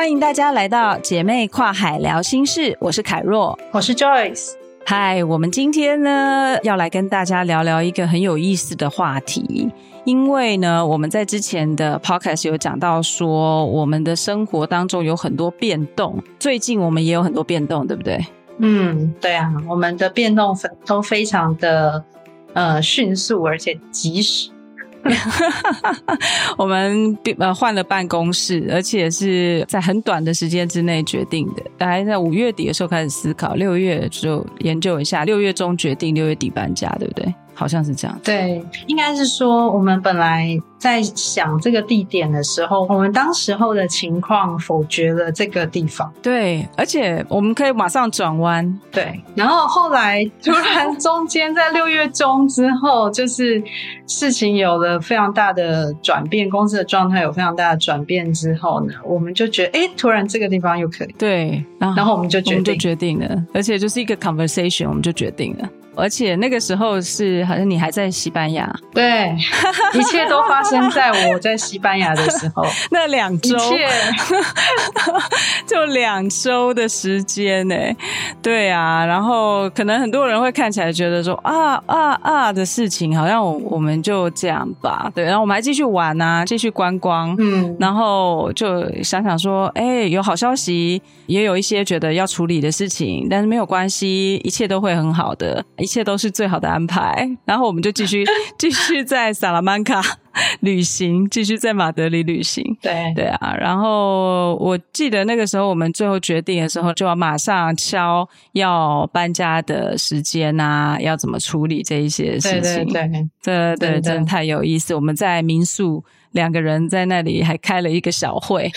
欢迎大家来到姐妹跨海聊心事，我是凯若，我是 Joyce。嗨，我们今天呢要来跟大家聊聊一个很有意思的话题，因为呢我们在之前的 Podcast 有讲到说，我们的生活当中有很多变动，最近我们也有很多变动，对不对？嗯，对啊，我们的变动都非常的呃迅速，而且及时。我们呃换了办公室，而且是在很短的时间之内决定的。大概在五月底的时候开始思考，六月就研究一下，六月中决定，六月底搬家，对不对？好像是这样。对，应该是说我们本来在想这个地点的时候，我们当时候的情况否决了这个地方。对，而且我们可以马上转弯。对，然后后来突然中间在六月中之后，就是事情有了非常大的转变，公司的状态有非常大的转变之后呢，我们就觉得，哎，突然这个地方又可以。对，然后，然后我们就决定，我们就决定了，而且就是一个 conversation，我们就决定了。而且那个时候是好像你还在西班牙，对，一切都发生在我在西班牙的时候。那两周，就两周的时间呢？对啊，然后可能很多人会看起来觉得说啊啊啊的事情，好像我我们就这样吧。对，然后我们还继续玩啊，继续观光，嗯，然后就想想说，哎，有好消息，也有一些觉得要处理的事情，但是没有关系，一切都会很好的。一切都是最好的安排，然后我们就继续 继续在萨拉曼卡 旅行，继续在马德里旅行。对。对啊，然后我记得那个时候我们最后决定的时候，就要马上敲要搬家的时间啊，要怎么处理这一些事情。对对对，真的太有意思。我们在民宿两个人在那里还开了一个小会，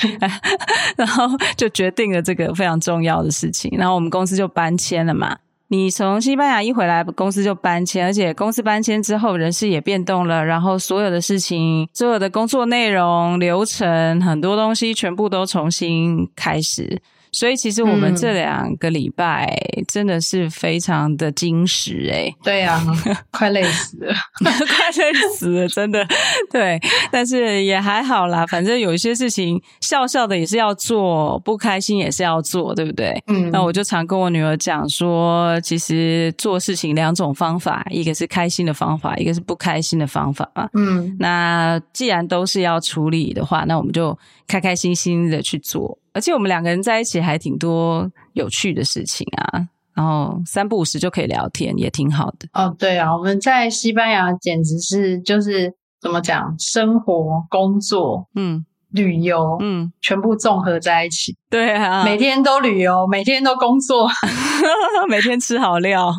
然后就决定了这个非常重要的事情。然后我们公司就搬迁了嘛。你从西班牙一回来，公司就搬迁，而且公司搬迁之后，人事也变动了，然后所有的事情、所有的工作内容、流程，很多东西全部都重新开始。所以其实我们这两个礼拜真的是非常的精实哎、欸，对呀、啊，快累死了，快累死了，真的对，但是也还好啦，反正有一些事情笑笑的也是要做，不开心也是要做，对不对？嗯，那我就常跟我女儿讲说，其实做事情两种方法，一个是开心的方法，一个是不开心的方法嘛。嗯，那既然都是要处理的话，那我们就开开心心的去做。而且我们两个人在一起还挺多有趣的事情啊，然后三不五时就可以聊天，也挺好的。哦，对啊，我们在西班牙简直是就是怎么讲，生活、工作，嗯。旅游，嗯，全部综合在一起。对啊，每天都旅游，每天都工作，每天吃好料。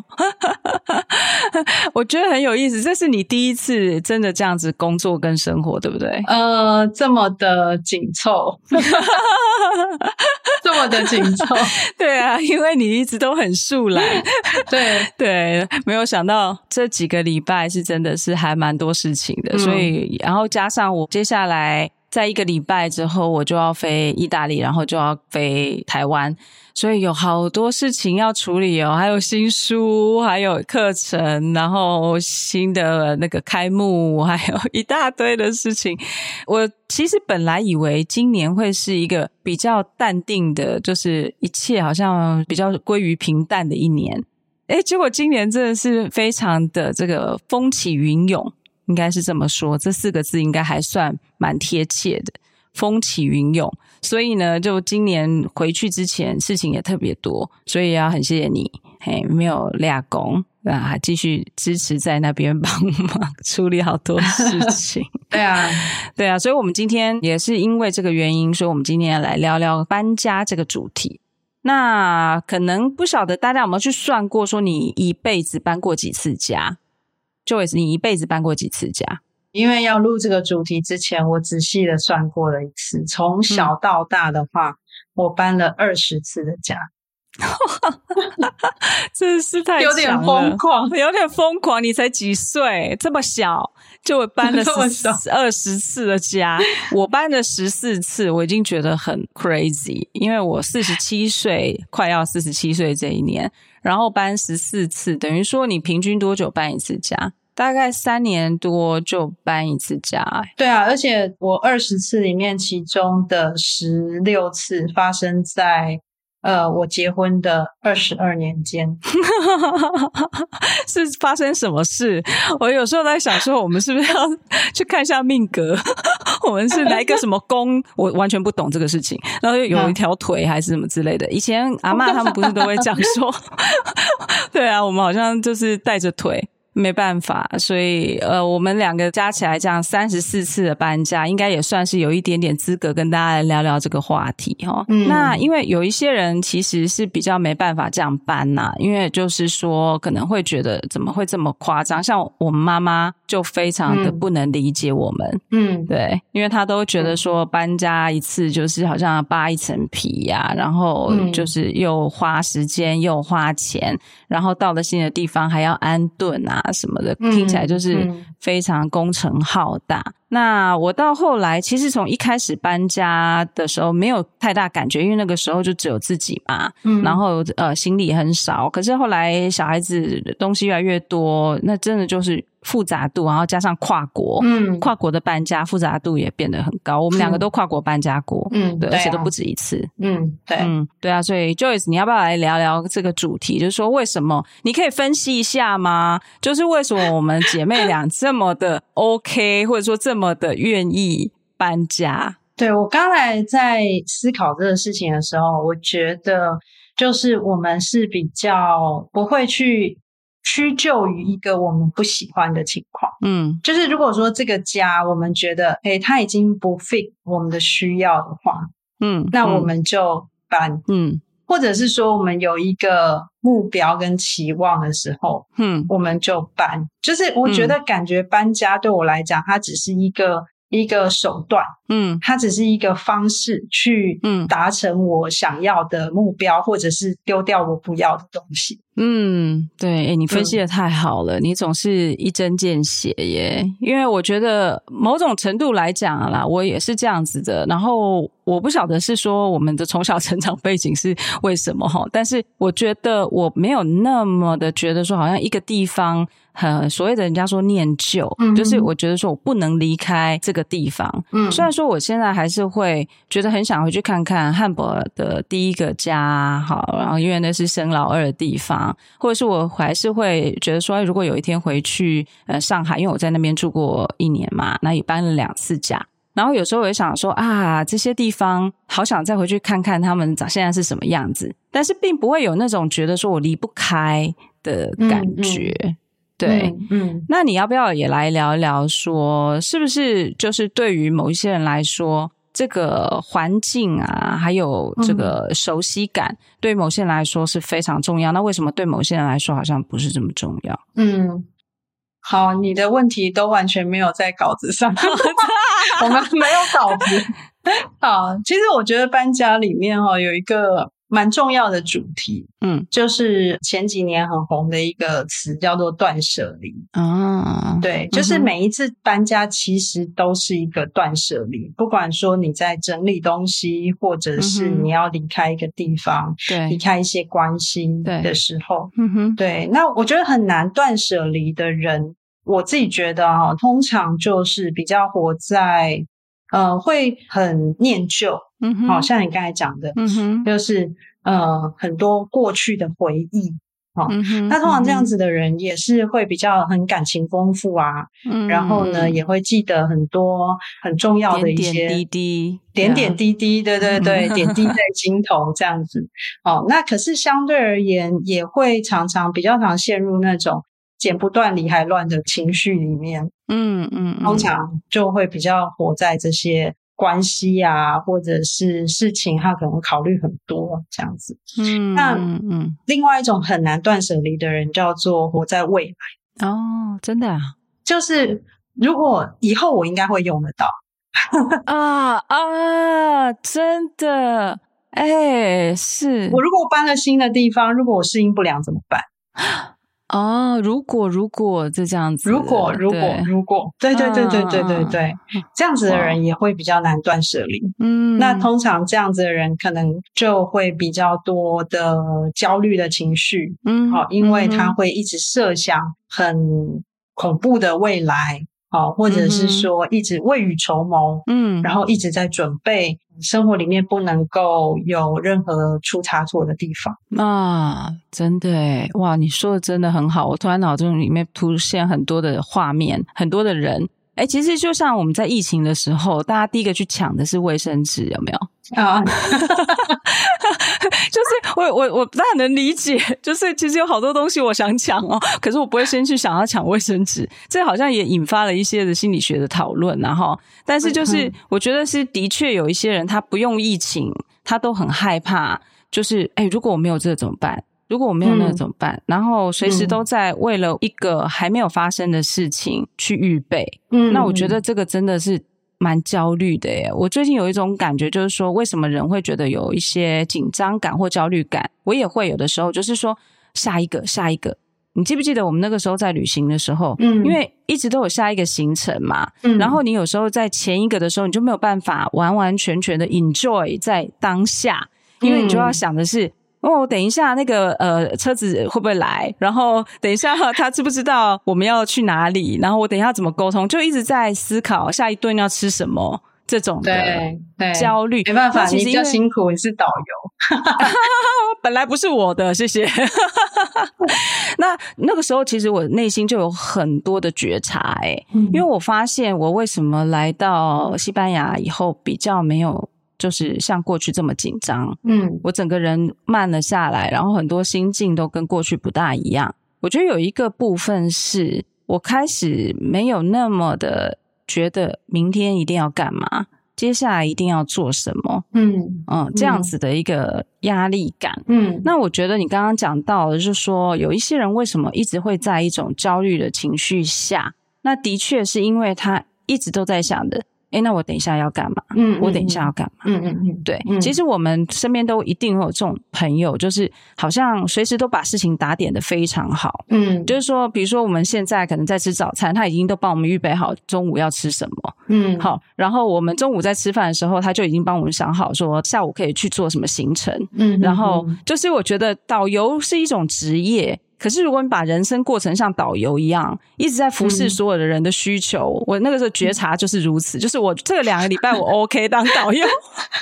我觉得很有意思，这是你第一次真的这样子工作跟生活，对不对？呃，这么的紧凑，这么的紧凑。对啊，因为你一直都很素懒。对对，没有想到这几个礼拜是真的是还蛮多事情的，嗯、所以然后加上我接下来。在一个礼拜之后，我就要飞意大利，然后就要飞台湾，所以有好多事情要处理哦，还有新书，还有课程，然后新的那个开幕，还有一大堆的事情。我其实本来以为今年会是一个比较淡定的，就是一切好像比较归于平淡的一年，诶，结果今年真的是非常的这个风起云涌。应该是这么说，这四个字应该还算蛮贴切的。风起云涌，所以呢，就今年回去之前事情也特别多，所以要很谢谢你，嘿，没有俩工啊，还继续支持在那边帮忙处理好多事情。对啊，对啊，所以我们今天也是因为这个原因，所以我们今天要来聊聊搬家这个主题。那可能不晓得大家有没有去算过，说你一辈子搬过几次家？Joyce，你一辈子搬过几次家？因为要录这个主题之前，我仔细的算过了一次，从小到大的话，嗯、我搬了二十次的家。真是太有点疯狂，有点疯狂。你才几岁，这么小就搬了 二十次的家。我搬了十四次，我已经觉得很 crazy。因为我四十七岁，快要四十七岁这一年，然后搬十四次，等于说你平均多久搬一次家？大概三年多就搬一次家。对啊，而且我二十次里面，其中的十六次发生在。呃，我结婚的二十二年间，是发生什么事？我有时候在想说，我们是不是要 去看一下命格？我们是来一个什么宫？我完全不懂这个事情。然后有一条腿还是什么之类的。以前阿嬷他们不是都会讲说，对啊，我们好像就是带着腿。没办法，所以呃，我们两个加起来这样三十四次的搬家，应该也算是有一点点资格跟大家来聊聊这个话题哈。嗯，那因为有一些人其实是比较没办法这样搬呐，因为就是说可能会觉得怎么会这么夸张？像我们妈妈就非常的不能理解我们，嗯，对，因为她都觉得说搬家一次就是好像扒一层皮呀，然后就是又花时间又花钱，然后到了新的地方还要安顿啊。什么的，听起来就是非常工程浩大。那我到后来，其实从一开始搬家的时候没有太大感觉，因为那个时候就只有自己嘛，嗯、然后呃行李很少。可是后来小孩子东西越来越多，那真的就是。复杂度，然后加上跨国，嗯，跨国的搬家复杂度也变得很高。我们两个都跨国搬家过，嗯，对，而且都不止一次，嗯，对，嗯，对啊。所以 Joyce，你要不要来聊聊这个主题？就是说，为什么？你可以分析一下吗？就是为什么我们姐妹俩这么的 OK，或者说这么的愿意搬家？对，我刚才在思考这个事情的时候，我觉得就是我们是比较不会去。屈就于一个我们不喜欢的情况，嗯，就是如果说这个家我们觉得，诶，它已经不 fit 我们的需要的话，嗯，那我们就搬，嗯，或者是说我们有一个目标跟期望的时候，嗯，我们就搬。就是我觉得感觉搬家对我来讲，它只是一个。一个手段，嗯，它只是一个方式去，嗯，达成我想要的目标，嗯、或者是丢掉我不要的东西。嗯，对，诶，你分析的太好了，嗯、你总是一针见血耶。因为我觉得某种程度来讲啦，我也是这样子的。然后我不晓得是说我们的从小成长背景是为什么哈，但是我觉得我没有那么的觉得说好像一个地方。很所谓的人家说念旧，嗯、就是我觉得说我不能离开这个地方。嗯，虽然说我现在还是会觉得很想回去看看汉堡的第一个家，好，然后因为那是生老二的地方，或者是我还是会觉得说，如果有一天回去呃上海，因为我在那边住过一年嘛，那也搬了两次家，然后有时候我也想说啊，这些地方好想再回去看看他们长现在是什么样子，但是并不会有那种觉得说我离不开的感觉。嗯嗯对，嗯，那你要不要也来聊一聊说，说是不是就是对于某一些人来说，这个环境啊，还有这个熟悉感，嗯、对某些人来说是非常重要。那为什么对某些人来说好像不是这么重要？嗯，好，你的问题都完全没有在稿子上，我们没有稿子。好，其实我觉得搬家里面哈有一个。蛮重要的主题，嗯，就是前几年很红的一个词叫做断舍离啊。对，就是每一次搬家其实都是一个断舍离，不管说你在整理东西，或者是你要离开一个地方，对，离开一些关系的时候，嗯哼，对。那我觉得很难断舍离的人，我自己觉得哈，通常就是比较活在。呃，会很念旧，嗯哼，好像你刚才讲的，嗯哼，就是呃很多过去的回忆，哦，嗯哼，那通常这样子的人也是会比较很感情丰富啊，嗯，然后呢也会记得很多很重要的一些点点滴滴，点点滴滴，对对对，点滴在 心头这样子，哦，那可是相对而言也会常常比较常陷入那种。剪不断理还乱的情绪里面，嗯嗯，通常就会比较活在这些关系啊，或者是事情，他可能考虑很多这样子。嗯，那嗯，另外一种很难断舍离的人，叫做活在未来。哦，真的啊，就是如果以后我应该会用得到啊啊！真的，哎、欸，是我如果搬了新的地方，如果我适应不良怎么办？哦，如果如果就这样子，如果如果如果，对对对对对对对，嗯、这样子的人也会比较难断舍离。嗯，那通常这样子的人可能就会比较多的焦虑的情绪。嗯，好，因为他会一直设想很恐怖的未来。好，或者是说一直未雨绸缪，嗯，然后一直在准备，生活里面不能够有任何出差错的地方啊！真的耶，哇，你说的真的很好，我突然脑中里面出现很多的画面，很多的人。哎，其实就像我们在疫情的时候，大家第一个去抢的是卫生纸，有没有？啊，就是我我我不太能理解，就是其实有好多东西我想抢哦，可是我不会先去想要抢卫生纸，这好像也引发了一些的心理学的讨论，然后，但是就是我觉得是的确有一些人他不用疫情，他都很害怕，就是哎，如果我没有这个怎么办？如果我没有那个怎么办？嗯、然后随时都在为了一个还没有发生的事情去预备。嗯，那我觉得这个真的是蛮焦虑的耶。我最近有一种感觉，就是说，为什么人会觉得有一些紧张感或焦虑感？我也会有的时候，就是说下一个，下一个。你记不记得我们那个时候在旅行的时候？嗯，因为一直都有下一个行程嘛。嗯，然后你有时候在前一个的时候，你就没有办法完完全全的 enjoy 在当下，因为你就要想的是。哦，等一下，那个呃，车子会不会来？然后等一下，他知不知道我们要去哪里？然后我等一下怎么沟通？就一直在思考下一顿要吃什么这种的焦虑。没办法，你比较辛苦，你是导游，本来不是我的，谢谢。那那个时候，其实我内心就有很多的觉察，哎，因为我发现我为什么来到西班牙以后比较没有。就是像过去这么紧张，嗯，我整个人慢了下来，然后很多心境都跟过去不大一样。我觉得有一个部分是我开始没有那么的觉得明天一定要干嘛，接下来一定要做什么，嗯嗯，这样子的一个压力感，嗯。那我觉得你刚刚讲到的，就是说有一些人为什么一直会在一种焦虑的情绪下，那的确是因为他一直都在想的。哎，那我等一下要干嘛？嗯，我等一下要干嘛？嗯嗯嗯，对，嗯、其实我们身边都一定会有这种朋友，就是好像随时都把事情打点的非常好。嗯，就是说，比如说我们现在可能在吃早餐，他已经都帮我们预备好中午要吃什么。嗯，好，然后我们中午在吃饭的时候，他就已经帮我们想好说下午可以去做什么行程。嗯，然后就是我觉得导游是一种职业。可是，如果你把人生过程像导游一样，一直在服侍所有的人的需求，嗯、我那个时候觉察就是如此。就是我这两个礼拜我 OK 当导游，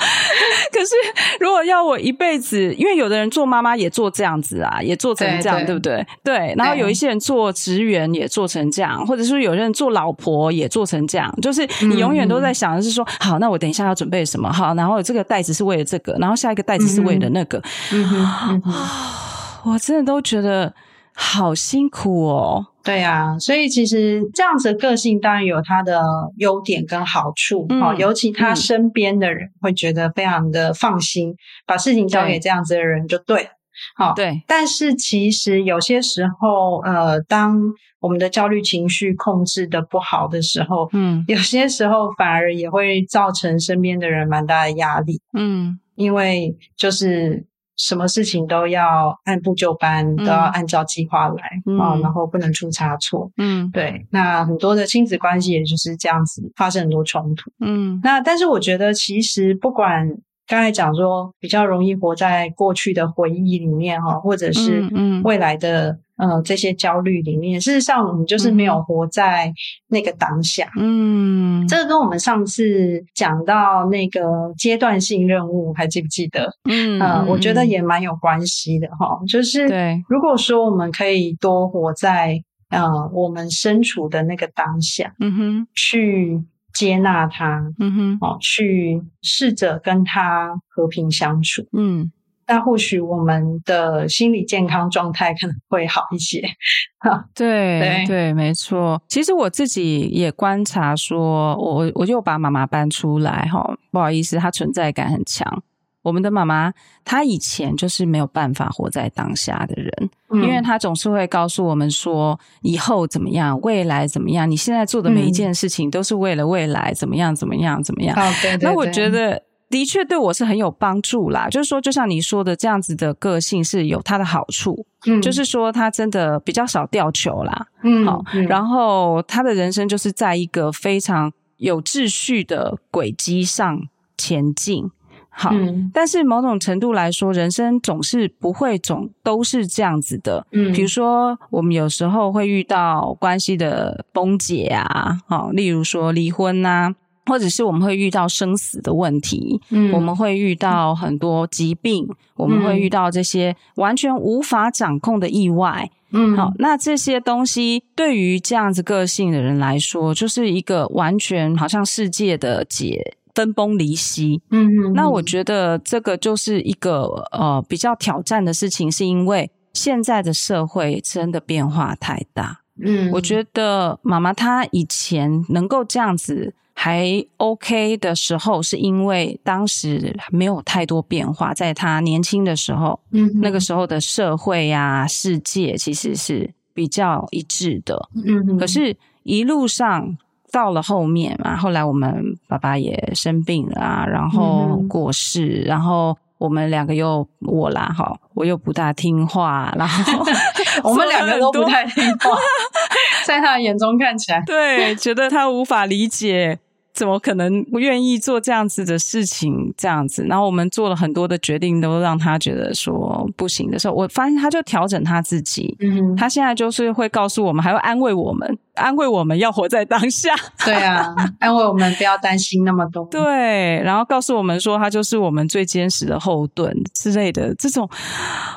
可是如果要我一辈子，因为有的人做妈妈也做这样子啊，也做成这样，对，对，对不对？对。然后有一些人做职员也做成这样，或者是有人做老婆也做成这样，就是你永远都在想的是说，嗯、好，那我等一下要准备什么？好，然后这个袋子是为了这个，然后下一个袋子是为了那个。嗯哼，嗯 哼我真的都觉得好辛苦哦。对啊，所以其实这样子的个性当然有它的优点跟好处，好、嗯，尤其他身边的人会觉得非常的放心，嗯、把事情交给这样子的人就对了。好，对。但是其实有些时候，呃，当我们的焦虑情绪控制的不好的时候，嗯，有些时候反而也会造成身边的人蛮大的压力，嗯，因为就是。什么事情都要按部就班，嗯、都要按照计划来啊，嗯、然后不能出差错。嗯，对。那很多的亲子关系也就是这样子发生很多冲突。嗯，那但是我觉得，其实不管刚才讲说比较容易活在过去的回忆里面哈，或者是未来的。呃，这些焦虑里面，事实上我们就是没有活在那个当下。嗯，这个跟我们上次讲到那个阶段性任务，还记不记得？嗯，呃，我觉得也蛮有关系的哈。就是，对，如果说我们可以多活在呃我们身处的那个当下，嗯哼，去接纳他，嗯哼，哦，去试着跟他和平相处，嗯。那或许我们的心理健康状态可能会好一些。哈，对对对，没错。其实我自己也观察说，我我就把妈妈搬出来哈，不好意思，她存在感很强。我们的妈妈，她以前就是没有办法活在当下的人，嗯、因为她总是会告诉我们说，以后怎么样，未来怎么样，你现在做的每一件事情都是为了未来怎么样，怎么样，怎么样。哦，对对对。那我觉得的确对我是很有帮助啦，就是说，就像你说的，这样子的个性是有它的好处，嗯，就是说他真的比较少掉球啦，嗯，好，嗯、然后他的人生就是在一个非常有秩序的轨迹上前进。好，嗯，但是某种程度来说，人生总是不会总都是这样子的。嗯，比如说，我们有时候会遇到关系的崩解啊，好，例如说离婚啊，或者是我们会遇到生死的问题，嗯，我们会遇到很多疾病，嗯，我们会遇到这些完全无法掌控的意外。嗯，好，那这些东西对于这样子个性的人来说，就是一个完全好像世界的解。分崩离析，嗯嗯，那我觉得这个就是一个呃比较挑战的事情，是因为现在的社会真的变化太大。嗯，我觉得妈妈她以前能够这样子还 OK 的时候，是因为当时没有太多变化，在他年轻的时候，嗯，那个时候的社会呀、啊、世界其实是比较一致的。嗯，可是一路上。到了后面嘛，后来我们爸爸也生病了啊，然后过世，嗯、然后我们两个又我啦，哈，我又不大听话，然后 我们两个都不太听话，在他的眼中看起来，对，觉得他无法理解。怎么可能不愿意做这样子的事情？这样子，然后我们做了很多的决定，都让他觉得说不行的时候，我发现他就调整他自己。嗯，他现在就是会告诉我们，还会安慰我们，安慰我们要活在当下。对啊，安慰我们不要担心那么多。对，然后告诉我们说，他就是我们最坚实的后盾之类的。这种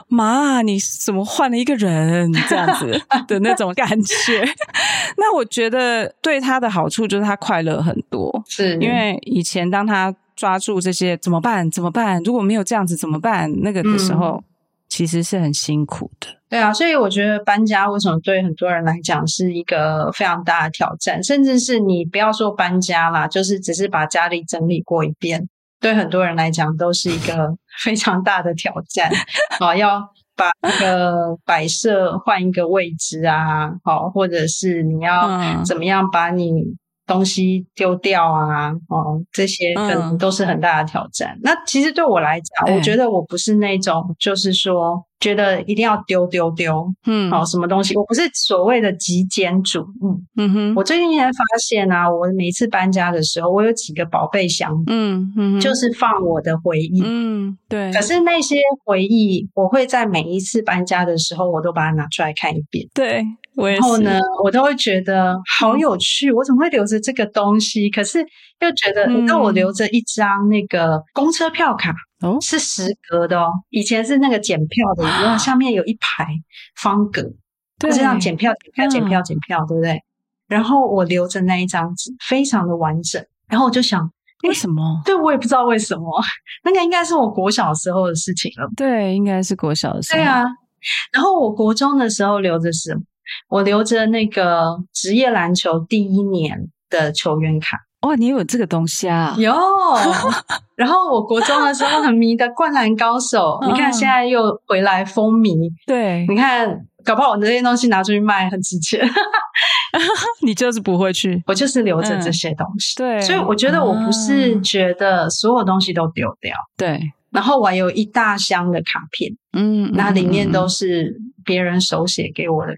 妈，你怎么换了一个人这样子的那种感觉？那我觉得对他的好处就是他快乐很多。是因为以前当他抓住这些怎么办？怎么办？如果没有这样子怎么办？那个的时候，嗯、其实是很辛苦的。对啊，所以我觉得搬家为什么对很多人来讲是一个非常大的挑战，甚至是你不要说搬家啦，就是只是把家里整理过一遍，对很多人来讲都是一个 非常大的挑战。好，要把那个摆设换一个位置啊，好，或者是你要怎么样把你。东西丢掉啊，哦，这些可能都是很大的挑战。嗯、那其实对我来讲，欸、我觉得我不是那种，就是说觉得一定要丢丢丢，嗯，好、哦，什么东西，我不是所谓的极简主义。嗯哼，我最近才发现啊，我每次搬家的时候，我有几个宝贝箱，嗯嗯，就是放我的回忆，嗯，对。可是那些回忆，我会在每一次搬家的时候，我都把它拿出来看一遍，对。然后呢，我都会觉得好有趣，我怎么会留着这个东西？可是又觉得，你知道我留着一张那个公车票卡，哦，是十格的哦。以前是那个检票的，然后下面有一排方格，就，这样检票、检票、检票、检票，对不对？然后我留着那一张纸，非常的完整。然后我就想，为什么？对，我也不知道为什么。那个应该是我国小时候的事情了。对，应该是国小的时候。对啊。然后我国中的时候留着什么？我留着那个职业篮球第一年的球员卡。哇，你有这个东西啊？有。然后我国中的时候很迷的《灌篮高手》，你看现在又回来风靡。对，你看，搞不好我这些东西拿出去卖很值钱。你就是不会去，我就是留着这些东西。嗯、对，所以我觉得我不是觉得所有东西都丢掉。对。然后我还有一大箱的卡片，嗯，那里面都是别人手写给我的卡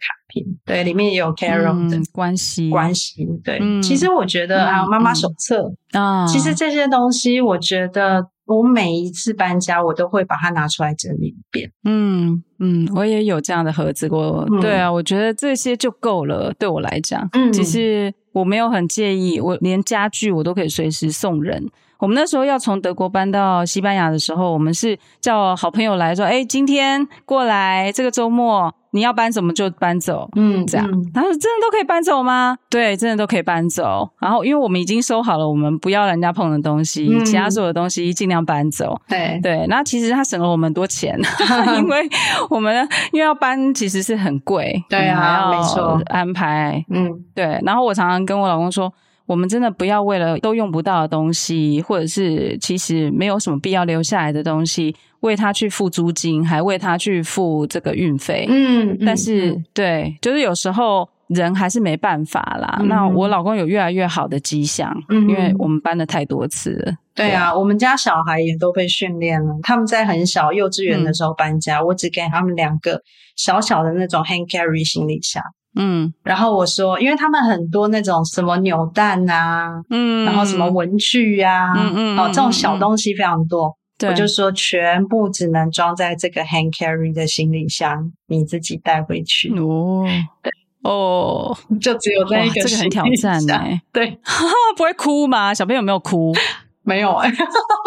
对，里面也有 Carol 的关系关系，对。嗯、其实我觉得还有妈妈手册啊，其实这些东西，我觉得我每一次搬家，我都会把它拿出来整理一遍。嗯嗯，我也有这样的盒子过，嗯、对啊，我觉得这些就够了，对我来讲，嗯，其实我没有很介意，我连家具我都可以随时送人。我们那时候要从德国搬到西班牙的时候，我们是叫好朋友来说：“哎，今天过来，这个周末你要搬什么就搬走。”嗯，这样。他说：“真的都可以搬走吗？”对，真的都可以搬走。然后，因为我们已经收好了，我们不要人家碰的东西，嗯、其他所有的东西尽量搬走。对对，那其实他省了我们很多钱，因为我们因为要搬其实是很贵。对啊，没错，安排。嗯，对。然后我常常跟我老公说。我们真的不要为了都用不到的东西，或者是其实没有什么必要留下来的东西，为他去付租金，还为他去付这个运费。嗯，但是、嗯、对，就是有时候人还是没办法啦。嗯、那我老公有越来越好的迹象，嗯、因为我们搬了太多次了。对啊，我们家小孩也都被训练了。他们在很小幼稚园的时候搬家，嗯、我只给他们两个小小的那种 hand carry 行李箱。嗯，然后我说，因为他们很多那种什么扭蛋啊，嗯，然后什么文具啊，嗯嗯，哦，这种小东西非常多。对，我就说全部只能装在这个 hand carry 的行李箱，你自己带回去。哦，对哦，就只有那一个，这个很挑战哎。对，不会哭吗？小朋友有没有哭？没有哎，他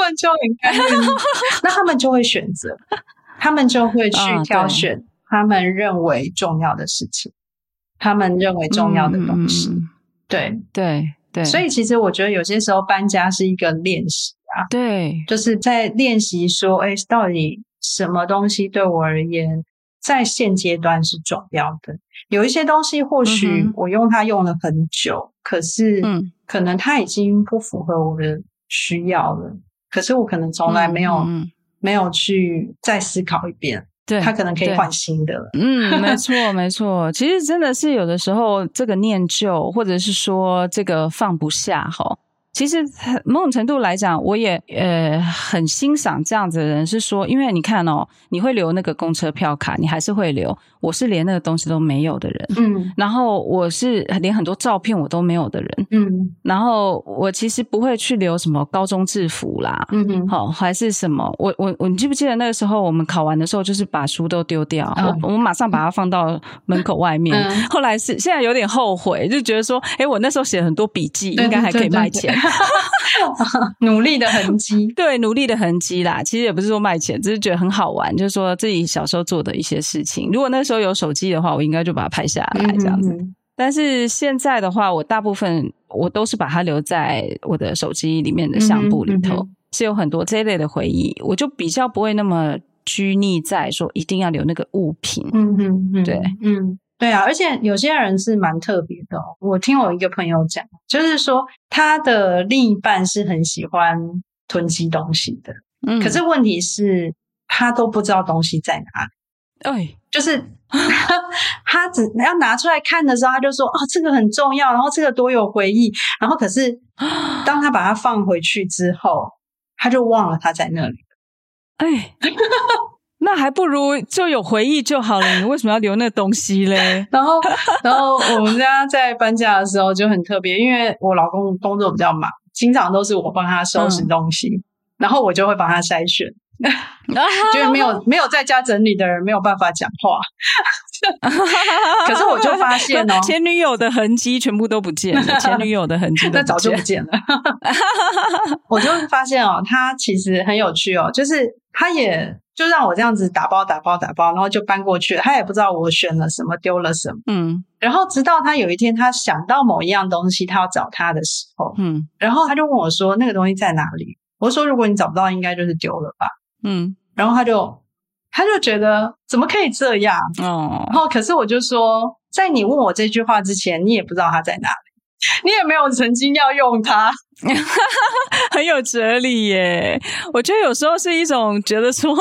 们就很开心。那他们就会选择，他们就会去挑选他们认为重要的事情，他们认为重要的东西。对。对对，所以其实我觉得有些时候搬家是一个练习啊，对，就是在练习说，哎，到底什么东西对我而言在现阶段是重要的？有一些东西或许我用它用了很久，可是可能它已经不符合我的。需要了，可是我可能从来没有、嗯嗯、没有去再思考一遍，对，他可能可以换新的了。嗯，没错，没错。其实真的是有的时候，这个念旧，或者是说这个放不下，哈。其实某种程度来讲，我也呃很欣赏这样子的人，是说，因为你看哦，你会留那个公车票卡，你还是会留。我是连那个东西都没有的人，嗯，然后我是连很多照片我都没有的人，嗯，然后我其实不会去留什么高中制服啦，嗯哼，好还是什么，我我我，你记不记得那个时候我们考完的时候，就是把书都丢掉，嗯、我我们马上把它放到门口外面。嗯、后来是现在有点后悔，就觉得说，哎，我那时候写很多笔记，应该还可以卖钱，努力的痕迹，对，努力的痕迹啦。其实也不是说卖钱，只是觉得很好玩，就是说自己小时候做的一些事情。如果那时候有手机的话，我应该就把它拍下来这样子。嗯嗯，但是现在的话，我大部分我都是把它留在我的手机里面的相簿里头，是有很多这一类的回忆。我就比较不会那么拘泥在说一定要留那个物品。嗯嗯嗯，对，嗯对啊。而且有些人是蛮特别的哦。我听我一个朋友讲，就是说他的另一半是很喜欢囤积东西的，嗯，可是问题是，他都不知道东西在哪里。哎，就是 他只要拿出来看的时候，他就说：“哦，这个很重要，然后这个多有回忆。”然后可是当他把它放回去之后，他就忘了他在那里。哎，那还不如就有回忆就好了。你为什么要留那东西嘞？然后，然后我们家在搬家的时候就很特别，因为我老公工作比较忙，经常都是我帮他收拾东西，嗯、然后我就会帮他筛选。就是没有 没有在家整理的人没有办法讲话，可是我就发现哦，前女友的痕迹全部都不见了，前女友的痕迹 那早就不见了。我就发现哦，他其实很有趣哦，就是他也就让我这样子打包打包打包，然后就搬过去了，他也不知道我选了什么丢了什么，嗯，然后直到他有一天他想到某一样东西，他要找他的时候，嗯，然后他就问我说：“那个东西在哪里？”我说：“如果你找不到，应该就是丢了吧。”嗯，然后他就他就觉得怎么可以这样？哦？然后可是我就说，在你问我这句话之前，你也不知道他在哪里，你也没有曾经要用它。很有哲理耶！我觉得有时候是一种觉得说，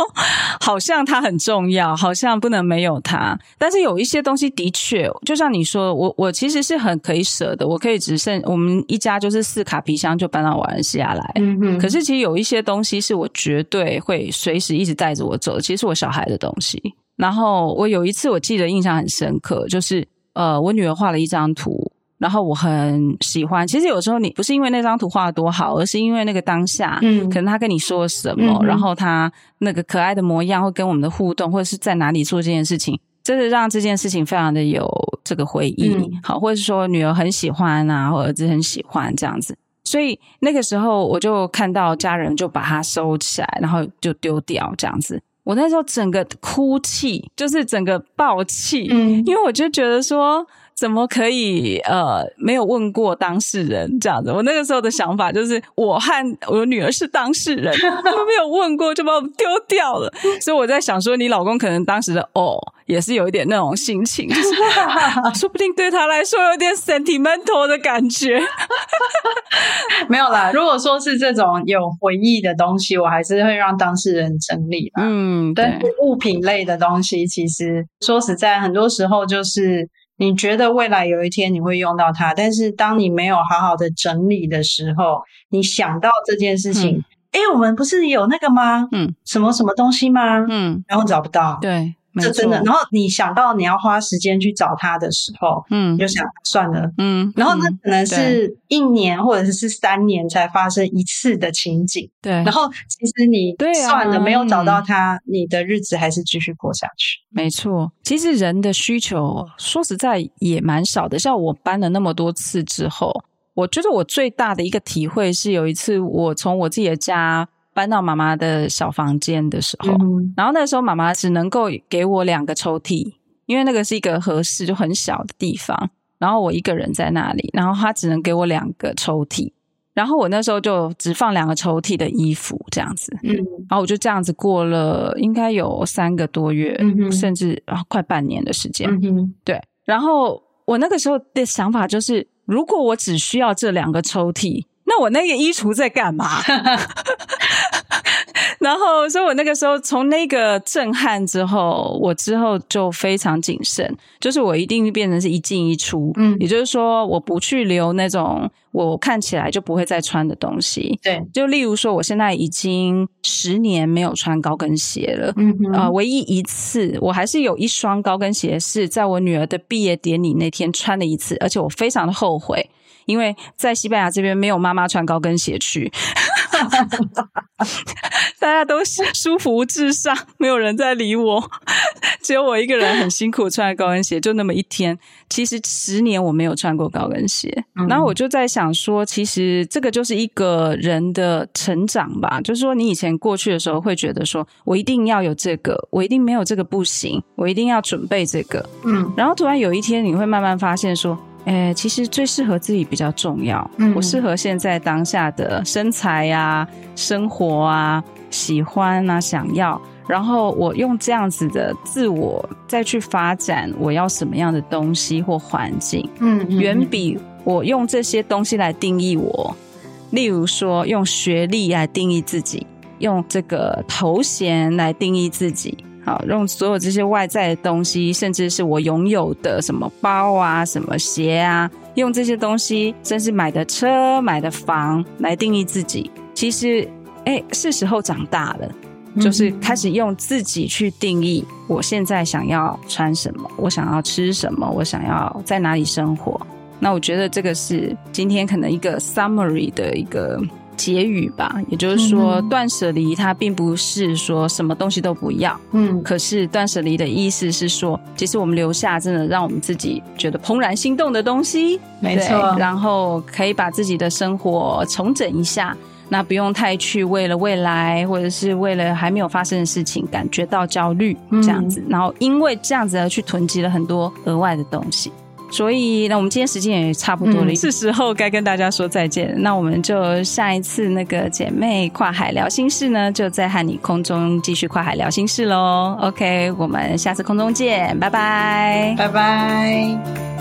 好像它很重要，好像不能没有它。但是有一些东西的确，就像你说，我我其实是很可以舍的，我可以只剩我们一家就是四卡皮箱就搬到瓦伦西亚来。可是其实有一些东西是我绝对会随时一直带着我走的，其实是我小孩的东西。然后我有一次我记得印象很深刻，就是呃，我女儿画了一张图。然后我很喜欢，其实有时候你不是因为那张图画得多好，而是因为那个当下，嗯，可能他跟你说什么，嗯、然后他那个可爱的模样，或跟我们的互动，或者是在哪里做这件事情，真的让这件事情非常的有这个回忆，嗯、好，或者是说女儿很喜欢啊，或儿子很喜欢这样子，所以那个时候我就看到家人就把它收起来，然后就丢掉这样子，我那时候整个哭泣，就是整个爆气，嗯，因为我就觉得说。怎么可以呃没有问过当事人这样子？我那个时候的想法就是，我和我女儿是当事人，他们没有问过就把我们丢掉了。所以我在想说，你老公可能当时的哦，也是有一点那种心情，就是 说不定对他来说有点 sentimental 的感觉。没有啦，如果说是这种有回忆的东西，我还是会让当事人整理吧。嗯，对，但是物品类的东西，其实说实在，很多时候就是。你觉得未来有一天你会用到它，但是当你没有好好的整理的时候，你想到这件事情，哎、嗯，我们不是有那个吗？嗯，什么什么东西吗？嗯，然后找不到。对。这真的，然后你想到你要花时间去找他的时候，嗯，就想算了，嗯，然后那可能是一年或者是三年才发生一次的情景，对。然后其实你算了，没有找到他，你的日子还是继续过下去。没错，其实人的需求说实在也蛮少的。像我搬了那么多次之后，我觉得我最大的一个体会是，有一次我从我自己的家。搬到妈妈的小房间的时候，嗯、然后那时候妈妈只能够给我两个抽屉，因为那个是一个合适，就很小的地方。然后我一个人在那里，然后她只能给我两个抽屉。然后我那时候就只放两个抽屉的衣服这样子，嗯，然后我就这样子过了应该有三个多月，嗯、甚至啊快半年的时间，嗯，对。然后我那个时候的想法就是，如果我只需要这两个抽屉。那我那个衣橱在干嘛？然后，所以我那个时候从那个震撼之后，我之后就非常谨慎，就是我一定变成是一进一出。嗯，也就是说，我不去留那种我看起来就不会再穿的东西。对，就例如说，我现在已经十年没有穿高跟鞋了。嗯哼，呃，唯一一次我还是有一双高跟鞋是在我女儿的毕业典礼那天穿了一次，而且我非常的后悔。因为在西班牙这边没有妈妈穿高跟鞋去，大家都舒服至上，没有人在理我，只有我一个人很辛苦穿高跟鞋，就那么一天。其实十年我没有穿过高跟鞋，嗯、然后我就在想说，其实这个就是一个人的成长吧。就是说，你以前过去的时候会觉得说，我一定要有这个，我一定没有这个不行，我一定要准备这个。嗯，然后突然有一天，你会慢慢发现说。诶，其实最适合自己比较重要。嗯，我适合现在当下的身材呀、啊、生活啊、喜欢啊、想要，然后我用这样子的自我再去发展我要什么样的东西或环境。嗯，嗯，远比我用这些东西来定义我。例如说，用学历来定义自己，用这个头衔来定义自己。好，用所有这些外在的东西，甚至是我拥有的什么包啊、什么鞋啊，用这些东西，甚至买的车、买的房来定义自己。其实，哎，是时候长大了，就是开始用自己去定义我现在想要穿什么，我想要吃什么，我想要在哪里生活。那我觉得这个是今天可能一个 summary 的一个。结语吧，也就是说，断舍离它并不是说什么东西都不要，嗯，可是断舍离的意思是说，其实我们留下真的让我们自己觉得怦然心动的东西，没错，然后可以把自己的生活重整一下，那不用太去为了未来或者是为了还没有发生的事情感觉到焦虑这样子，嗯，然后因为这样子而去囤积了很多额外的东西。所以，那我们今天时间也差不多了，是时候该跟大家说再见。那我们就下一次那个姐妹跨海聊心事呢，就再和你空中继续跨海聊心事喽。OK，我们下次空中见，拜拜，拜拜。